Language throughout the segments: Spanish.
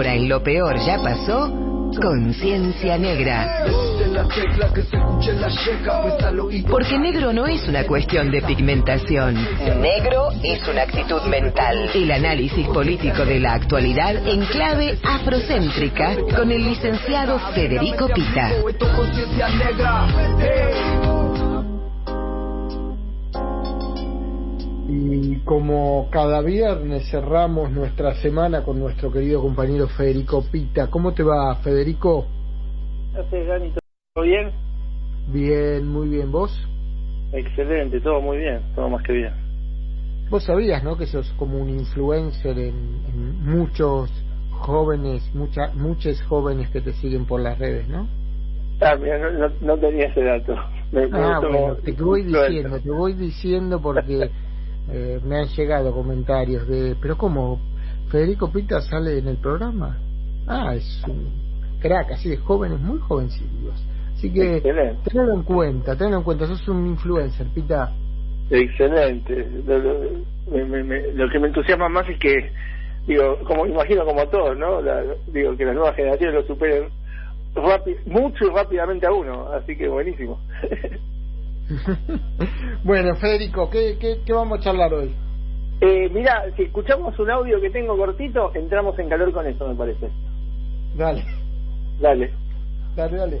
Ahora en lo peor ya pasó, Conciencia Negra. Porque negro no es una cuestión de pigmentación. Negro es una actitud mental. El análisis político de la actualidad en clave afrocéntrica con el licenciado Federico Pita. Y como cada viernes cerramos nuestra semana con nuestro querido compañero Federico Pita. ¿Cómo te va, Federico? Gracias, Dani. ¿Todo bien? Bien, muy bien. ¿Vos? Excelente, todo muy bien, todo más que bien. Vos sabías, ¿no? Que sos como un influencer en, muchos jóvenes, mucha, muchos jóvenes que te siguen por las redes, ¿no? Ah, mira, no, no, tenía ese dato. ah, bueno, te voy diciendo, te voy diciendo porque eh, me han llegado comentarios de, pero ¿cómo? ¿Federico Pita sale en el programa? Ah, es un crack, así de jóvenes, muy jovencillos. Así que tenlo en cuenta, tenlo en cuenta, sos un influencer, Pita. Excelente. Lo, que me entusiasma más es que, digo, como imagino como todos, ¿no? digo, que las nuevas generaciones lo superen mucho y rápidamente a uno, así que buenísimo. bueno, Federico, ¿qué, ¿qué, vamos a charlar hoy? Eh, mira, si escuchamos un audio que tengo cortito, entramos en calor con eso, me parece. Dale. Dale. Dale, dale.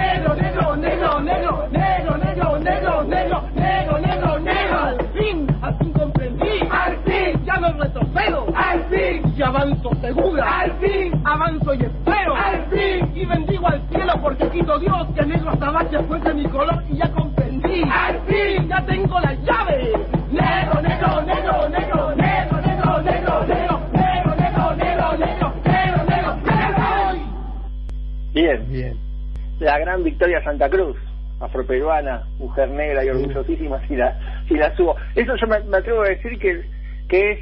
avanzo. Al fin avanzo y espero. Al fin y bendigo al cielo porque quito Dios que negro tabache fue de mi color y ya comprendí. Al fin ya tengo la llave. Negro, negro, negro, negro, negro, negro, negro, negro. Bien. Bien. La gran victoria Santa Cruz, afroperuana, mujer negra y orgullosísima, si la, si la subo. Eso yo me, me atrevo a decir que, que es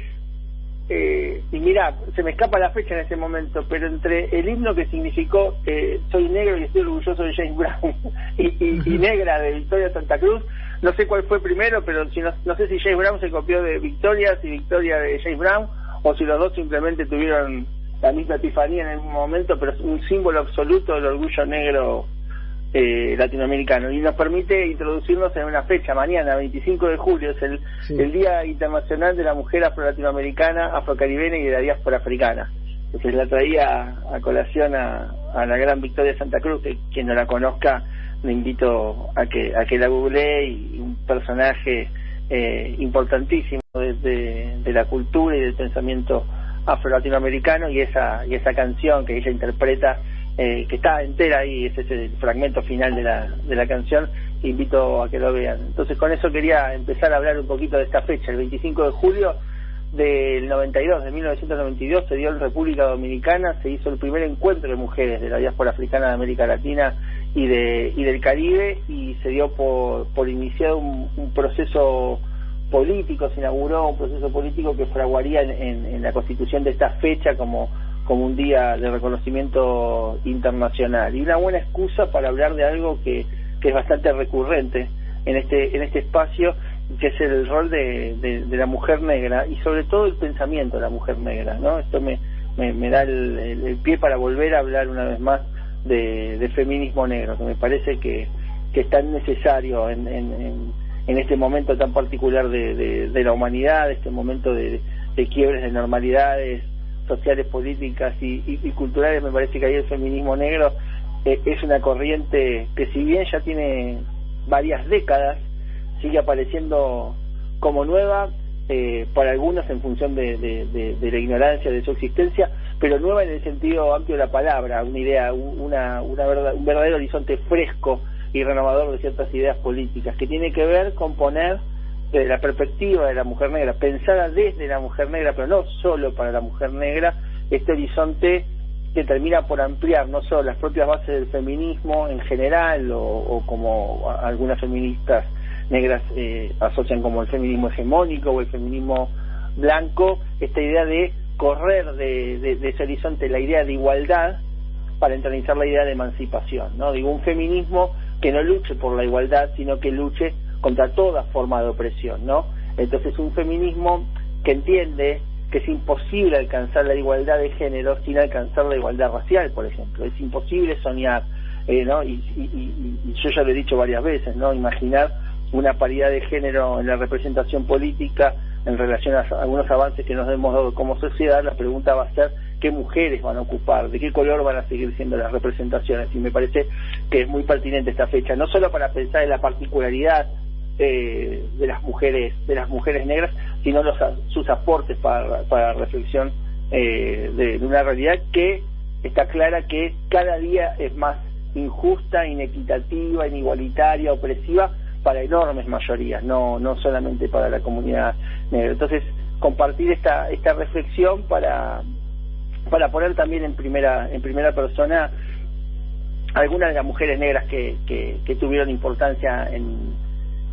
eh, y mira, se me escapa la fecha en ese momento, pero entre el himno que significó eh, soy negro y estoy orgulloso de James Brown y, y, negra de Victoria Santa Cruz, no sé cuál fue primero, pero si no, no sé si James Brown se copió de Victoria, si Victoria de James Brown, o si los dos simplemente tuvieron la misma epifanía en el momento, pero es un símbolo absoluto del orgullo negro eh, latinoamericano y nos permite introducirnos en una fecha, mañana, 25 de julio, es el, el Día Internacional de la Mujer Afro-Latinoamericana, Afrocaribeña y de la Diáspora Africana. Entonces la traía a colación a, a la gran Victoria Santa Cruz, que quien no la conozca, le invito a que, a que la googlee y un personaje eh, importantísimo de, de, la cultura y del pensamiento afro-latinoamericano y esa, y esa canción que ella interpreta eh, que está entera ahí, ese es el fragmento final de la, de la canción, invito a que lo vean. Entonces con eso quería empezar a hablar un poquito de esta fecha, el 25 de julio del 92, de 1992, se dio en República Dominicana, se hizo el primer encuentro de mujeres de la diáspora africana de América Latina y, de, y del Caribe y se dio por, por iniciar un, un proceso político, se inauguró un proceso político que fraguaría en, en la constitución de esta fecha como como un día de reconocimiento internacional. Y una buena excusa para hablar de algo que, que es bastante recurrente en este en este espacio que es el rol de, de, la mujer negra y sobre todo el pensamiento de la mujer negra no esto me me, da el, pie para volver a hablar una vez más de, de feminismo negro que me parece que, que es tan necesario en, en, en, este momento tan particular de, de, la humanidad este momento de, de quiebres de normalidades sociales, políticas y, y, culturales, me parece que ahí el feminismo negro eh, es una corriente que si bien ya tiene varias décadas, sigue apareciendo como nueva eh, para algunos en función de, de, de, la ignorancia de su existencia, pero nueva en el sentido amplio de la palabra, una idea, una, una verdad, un verdadero horizonte fresco y renovador de ciertas ideas políticas, que tiene que ver con poner desde la perspectiva de la mujer negra, pensada desde la mujer negra, pero no solo para la mujer negra, este horizonte que termina por ampliar no solo las propias bases del feminismo en general o, como algunas feministas negras eh, asocian como el feminismo hegemónico o el feminismo blanco, esta idea de correr de, de, ese horizonte la idea de igualdad para entronizar la idea de emancipación, ¿no? Digo, un feminismo que no luche por la igualdad, sino que luche contra toda forma de opresión, ¿no? Entonces un feminismo que entiende que es imposible alcanzar la igualdad de género sin alcanzar la igualdad racial, por ejemplo. Es imposible soñar, eh, ¿no? Y, yo ya lo he dicho varias veces, ¿no? Imaginar una paridad de género en la representación política en relación a algunos avances que nos hemos dado como sociedad, la pregunta va a ser qué mujeres van a ocupar, de qué color van a seguir siendo las representaciones. Y me parece que es muy pertinente esta fecha, no solo para pensar en la particularidad eh, de las mujeres de las mujeres negras sino los, sus aportes para, la reflexión eh, de, una realidad que está clara que cada día es más injusta, inequitativa, inigualitaria, opresiva para enormes mayorías, no no solamente para la comunidad negra. Entonces, compartir esta esta reflexión para para poner también en primera en primera persona algunas de las mujeres negras que, que tuvieron importancia en,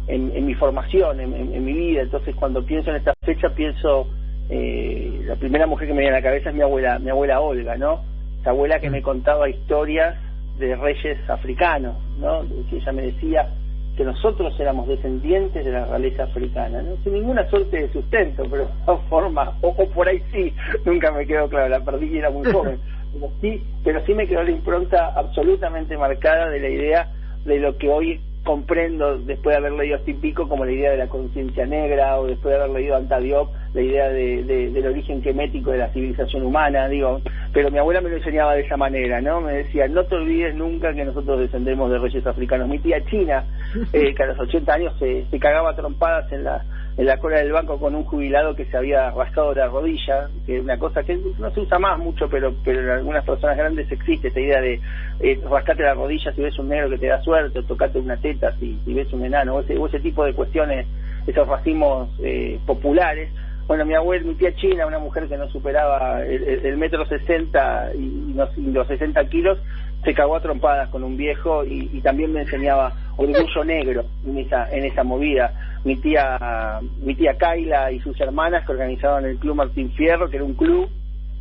en, mi formación, en, mi vida. Entonces, cuando pienso en esta fecha, pienso, eh, la primera mujer que me viene a la cabeza es mi abuela, mi abuela Olga, ¿no? Esa abuela que me contaba historias de reyes africanos, ¿no? Que ella me decía que nosotros éramos descendientes de la realeza africana, ¿no? Sin ninguna suerte de sustento, pero de todas formas, o, por ahí sí, nunca me quedó claro, la perdí y era muy joven. Pero sí, pero sí me quedó la impronta absolutamente marcada de la idea de lo que hoy comprendo después de haber leído Pico como la idea de la conciencia negra o después de haber leído Antadiop la idea de, del origen gemético de la civilización humana, digo, pero mi abuela me lo enseñaba de esa manera, ¿no? Me decía, no te olvides nunca que nosotros descendemos de reyes africanos. Mi tía China, eh, que a los 80 años se, se cagaba trompadas en la en la cola del banco con un jubilado que se había rascado la rodilla, que es una cosa que no se usa más mucho, pero pero en algunas personas grandes existe esta idea de eh, rascate la rodilla si ves un negro que te da suerte, o tocate una teta si, si ves un enano, o ese, ese tipo de cuestiones, esos racismos eh, populares. Bueno, mi abuela, mi tía China, una mujer que no superaba el, metro sesenta y, y los 60 kilos, se cagó a trompadas con un viejo y, y, también me enseñaba orgullo negro en esa en esa movida. Mi tía mi tía Kaila y sus hermanas que organizaban el club Martín Fierro que era un club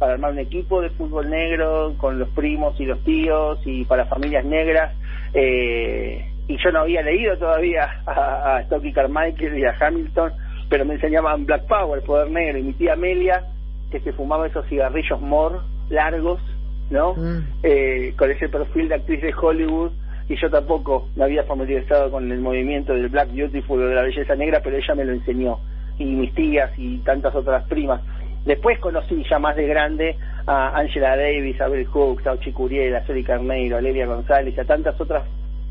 para armar un equipo de fútbol negro con los primos y los tíos y para familias negras. Eh, y yo no había leído todavía a, a Stokey Carmichael y a Hamilton pero me enseñaban Black Power poder negro y mi tía Amelia que se fumaba esos cigarrillos mor largos ¿no? Mm. Eh, con ese perfil de actriz de Hollywood y yo tampoco me había familiarizado con el movimiento del Black Beautiful o de la belleza negra, pero ella me lo enseñó y mis tías y tantas otras primas. Después conocí ya más de grande a Angela Davis, a Bill Hooks, a Ochi Curiel, a Soli Carneiro, a Lelia González, a tantas otras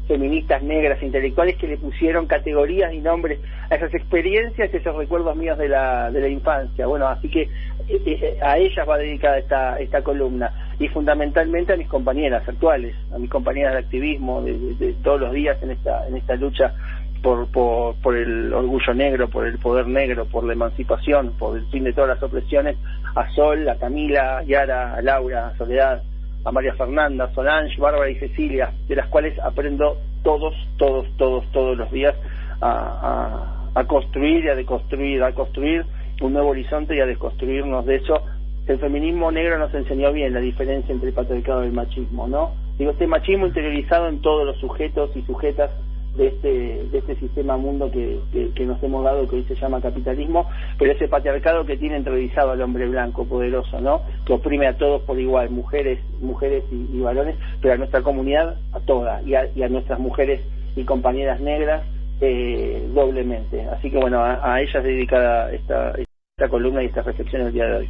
feministas negras intelectuales que le pusieron categorías y nombres a esas experiencias y esos recuerdos míos de la, de la infancia. Bueno, así que eh, eh, a ellas va dedicada esta, esta columna y fundamentalmente a mis compañeras actuales, a mis compañeras de activismo de, todos los días en esta, en esta lucha por, por, por, el orgullo negro, por el poder negro, por la emancipación, por el fin de todas las opresiones, a Sol, a Camila, a Yara, a Laura, a Soledad, a María Fernanda, Solange, Bárbara y Cecilia, de las cuales aprendo todos, todos, todos, todos los días a, a, construir y a deconstruir, a construir un nuevo horizonte y a desconstruirnos de eso. El feminismo negro nos enseñó bien la diferencia entre el patriarcado y el machismo, ¿no? Digo, este machismo interiorizado en todos los sujetos y sujetas de este, de este sistema mundo que, que, nos hemos dado, que hoy se llama capitalismo, pero ese patriarcado que tiene entrevistado al hombre blanco poderoso, ¿no? Que oprime a todos por igual, mujeres, mujeres y, varones, pero a nuestra comunidad a toda, y a, y a nuestras mujeres y compañeras negras eh, doblemente. Así que bueno, a, ellas dedicada esta, esta columna y esta reflexión el día de hoy.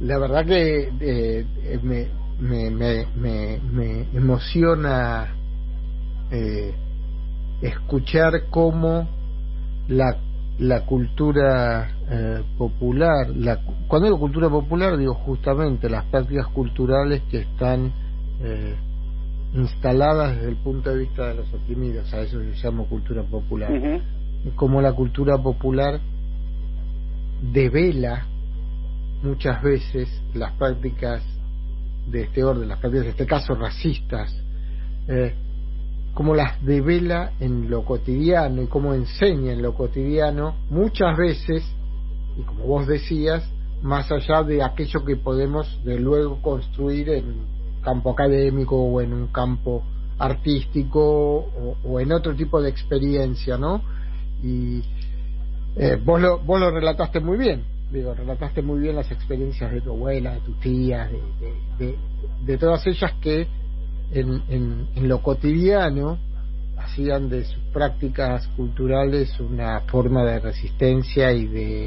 La verdad que eh, me, me, me, me, emociona eh, escuchar cómo la, la cultura eh, popular, la, cuando digo cultura popular digo justamente las prácticas culturales que están eh, instaladas desde el punto de vista de los oprimidos, a eso se llama cultura popular, como la cultura popular devela muchas veces las prácticas de este orden, las prácticas de este caso racistas, eh, cómo las devela en lo cotidiano y cómo enseña en lo cotidiano, muchas veces, y como vos decías, más allá de aquello que podemos de luego construir en campo académico o en un campo artístico o, en otro tipo de experiencia, ¿no? Y eh, vos, lo, vos lo relataste muy bien, digo, relataste muy bien las experiencias de tu abuela, de tu tía, de, de, todas ellas que en, en, lo cotidiano hacían de sus prácticas culturales una forma de resistencia y de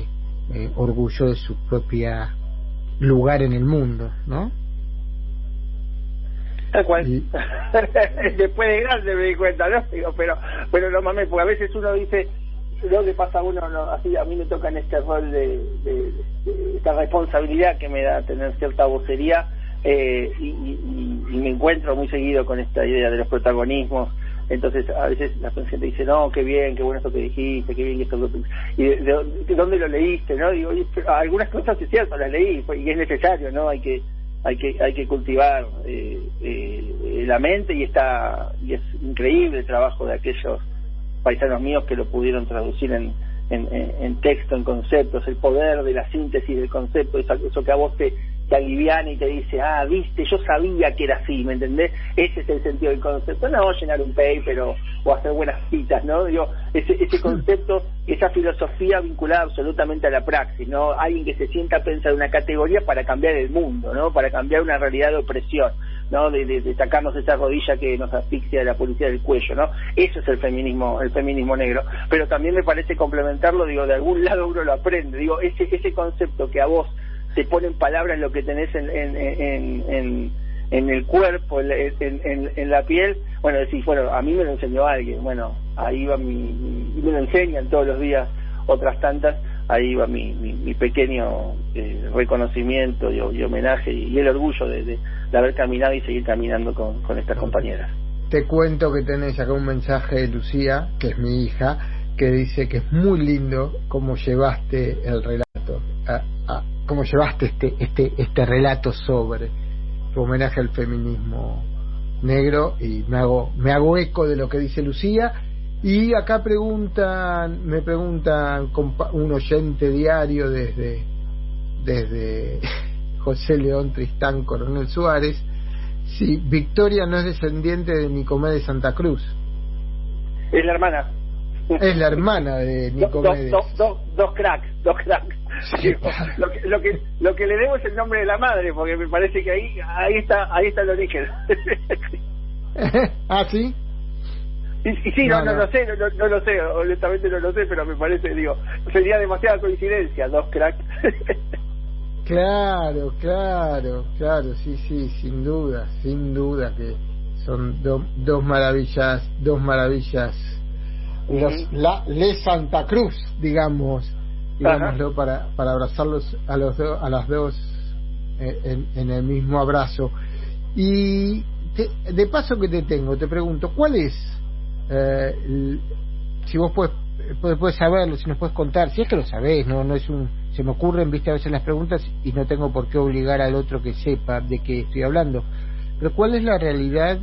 eh, orgullo de su propia lugar en el mundo, ¿no? Tal cual. Después de grande me di cuenta, ¿no? Digo, pero, pero no mames, porque a veces uno dice, lo que pasa a uno, no, así a mí me toca en este rol de, de, esta responsabilidad que me da tener cierta vocería eh, y, y, me encuentro muy seguido con esta idea de los protagonismos. Entonces a veces la gente dice no qué bien qué bueno esto que dijiste qué bien esto y de, dónde lo leíste no digo algunas cosas es cierto las leí y es necesario no hay que hay que hay que cultivar eh, eh, la mente y está y es increíble el trabajo de aquellos paisanos míos que lo pudieron traducir en, en, en texto, en conceptos, el poder de la síntesis del concepto, eso, eso que a vos te, te aliviana y te dice, ah, viste, yo sabía que era así, ¿me entendés? Ese es el sentido del concepto. No llenar un paper o, o hacer buenas citas, ¿no? Digo, ese, ese concepto, esa filosofía vinculada absolutamente a la praxis, ¿no? Alguien que se sienta a pensar una categoría para cambiar el mundo, ¿no? Para cambiar una realidad de opresión. ¿no? De, de, sacarnos esa rodilla que nos asfixia de la policía del cuello, ¿no? Eso es el feminismo, el feminismo negro. Pero también me parece complementarlo, digo, de algún lado uno lo aprende, digo, ese, ese concepto que a vos te pone en palabras lo que tenés en, en, en, en, el cuerpo, en, en, la piel, bueno, decís, bueno, a mí me lo enseñó alguien, bueno, ahí va mi, me lo enseñan todos los días otras tantas, ahí va mi, mi, pequeño eh, reconocimiento y, homenaje y, el orgullo de, haber caminado y seguir caminando con, estas compañeras. Te cuento que tenés acá un mensaje de Lucía, que es mi hija, que dice que es muy lindo cómo llevaste el relato, a, cómo llevaste este, este, este relato sobre tu homenaje al feminismo negro y me hago, me hago eco de lo que dice Lucía y acá preguntan, me preguntan un oyente diario desde, desde José León Tristán Coronel Suárez, si Victoria no es descendiente de Nicomé de Santa Cruz. Es la hermana. Es la hermana de Nicomé. Dos, dos, dos cracks, dos cracks. lo, que, lo que lo que le debo es el nombre de la madre porque me parece que ahí ahí está ahí está el origen. Ah sí y, sí no, no, lo sé no, no, lo sé honestamente no lo sé pero me parece digo sería demasiada coincidencia dos cracks. Claro claro claro sí sí sin duda sin duda que son dos maravillas dos maravillas. Los, la, Le Santa Cruz digamos digámoslo, para, para abrazarlos a, los a las dos eh, en, el mismo abrazo. Y de paso que te tengo, te pregunto, ¿cuál es, eh, si vos puedes, puedes, saberlo, si nos puedes contar, si es que lo sabés, no, no es un, se me ocurren, viste, a veces las preguntas y no tengo por qué obligar al otro que sepa de qué estoy hablando, pero ¿cuál es la realidad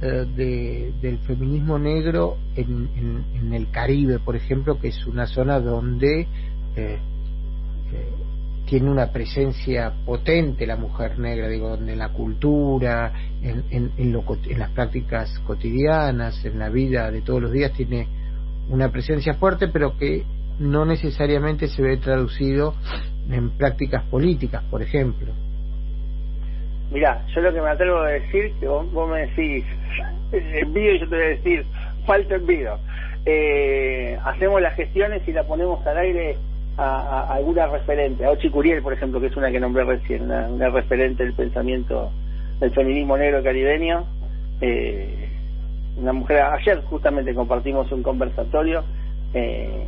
eh, de, del feminismo negro en, en, en, el Caribe, por ejemplo, que es una zona donde tiene una presencia potente la mujer negra, digo, en la cultura, en, en, en, las prácticas cotidianas, en la vida de todos los días, tiene una presencia fuerte, pero que no necesariamente se ve traducido en prácticas políticas, por ejemplo. Mira, yo lo que me atrevo a decir, que vos, me decís envío y yo te voy a decir falta envío. Eh, hacemos las gestiones y la ponemos al aire a, alguna referente, a Ochi Curiel, por ejemplo, que es una que nombré recién, una, referente del pensamiento del feminismo negro caribeño. Eh, una mujer, ayer justamente compartimos un conversatorio eh,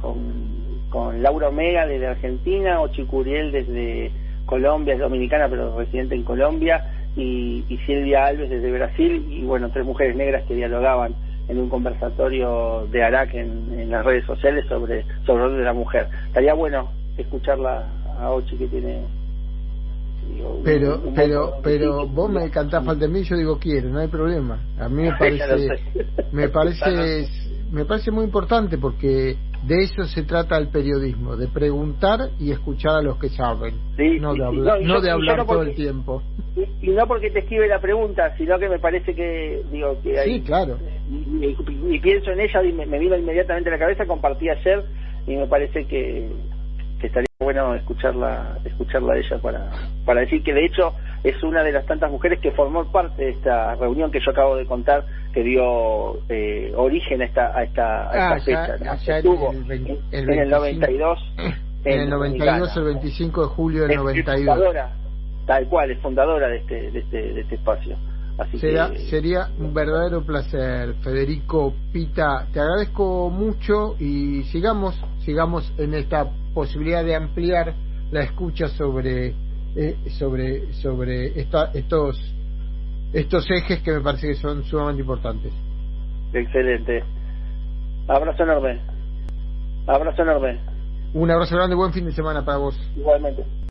con, Laura Omega desde Argentina, Ochi Curiel desde Colombia, es dominicana pero residente en Colombia, y Silvia Alves desde Brasil, y bueno, tres mujeres negras que dialogaban en un conversatorio de Arac en, las redes sociales sobre sobre el de la mujer. Estaría bueno escucharla a Ochi que tiene pero pero pero vos me cantás falta de mí yo digo quiero no hay problema. A mí me parece me parece me parece muy importante porque de eso se trata el periodismo de preguntar y escuchar a los que saben no de hablar, no, de hablar todo el tiempo. Y, no porque te escribe la pregunta sino que me parece que digo que hay, sí claro. y, pienso en ella y me, me vino inmediatamente a la cabeza compartí ayer y me parece que estaría bueno escucharla escucharla de ella para para decir que de hecho es una de las tantas mujeres que formó parte de esta reunión que yo acabo de contar que dio eh, origen a esta a esta, a esta ah, fecha estuvo en, el 92 en, el 92 el 25 de julio del 92 fundadora, tal cual es fundadora de este de este, de este espacio. Así Será, Sería un verdadero placer, Federico Pita. Te agradezco mucho y sigamos, sigamos en esta posibilidad de ampliar la escucha sobre eh, sobre sobre esta, estos estos ejes que me parece que son sumamente importantes. Excelente. Abrazo enorme. Abrazo enorme. Un abrazo grande, buen fin de semana para vos. Igualmente.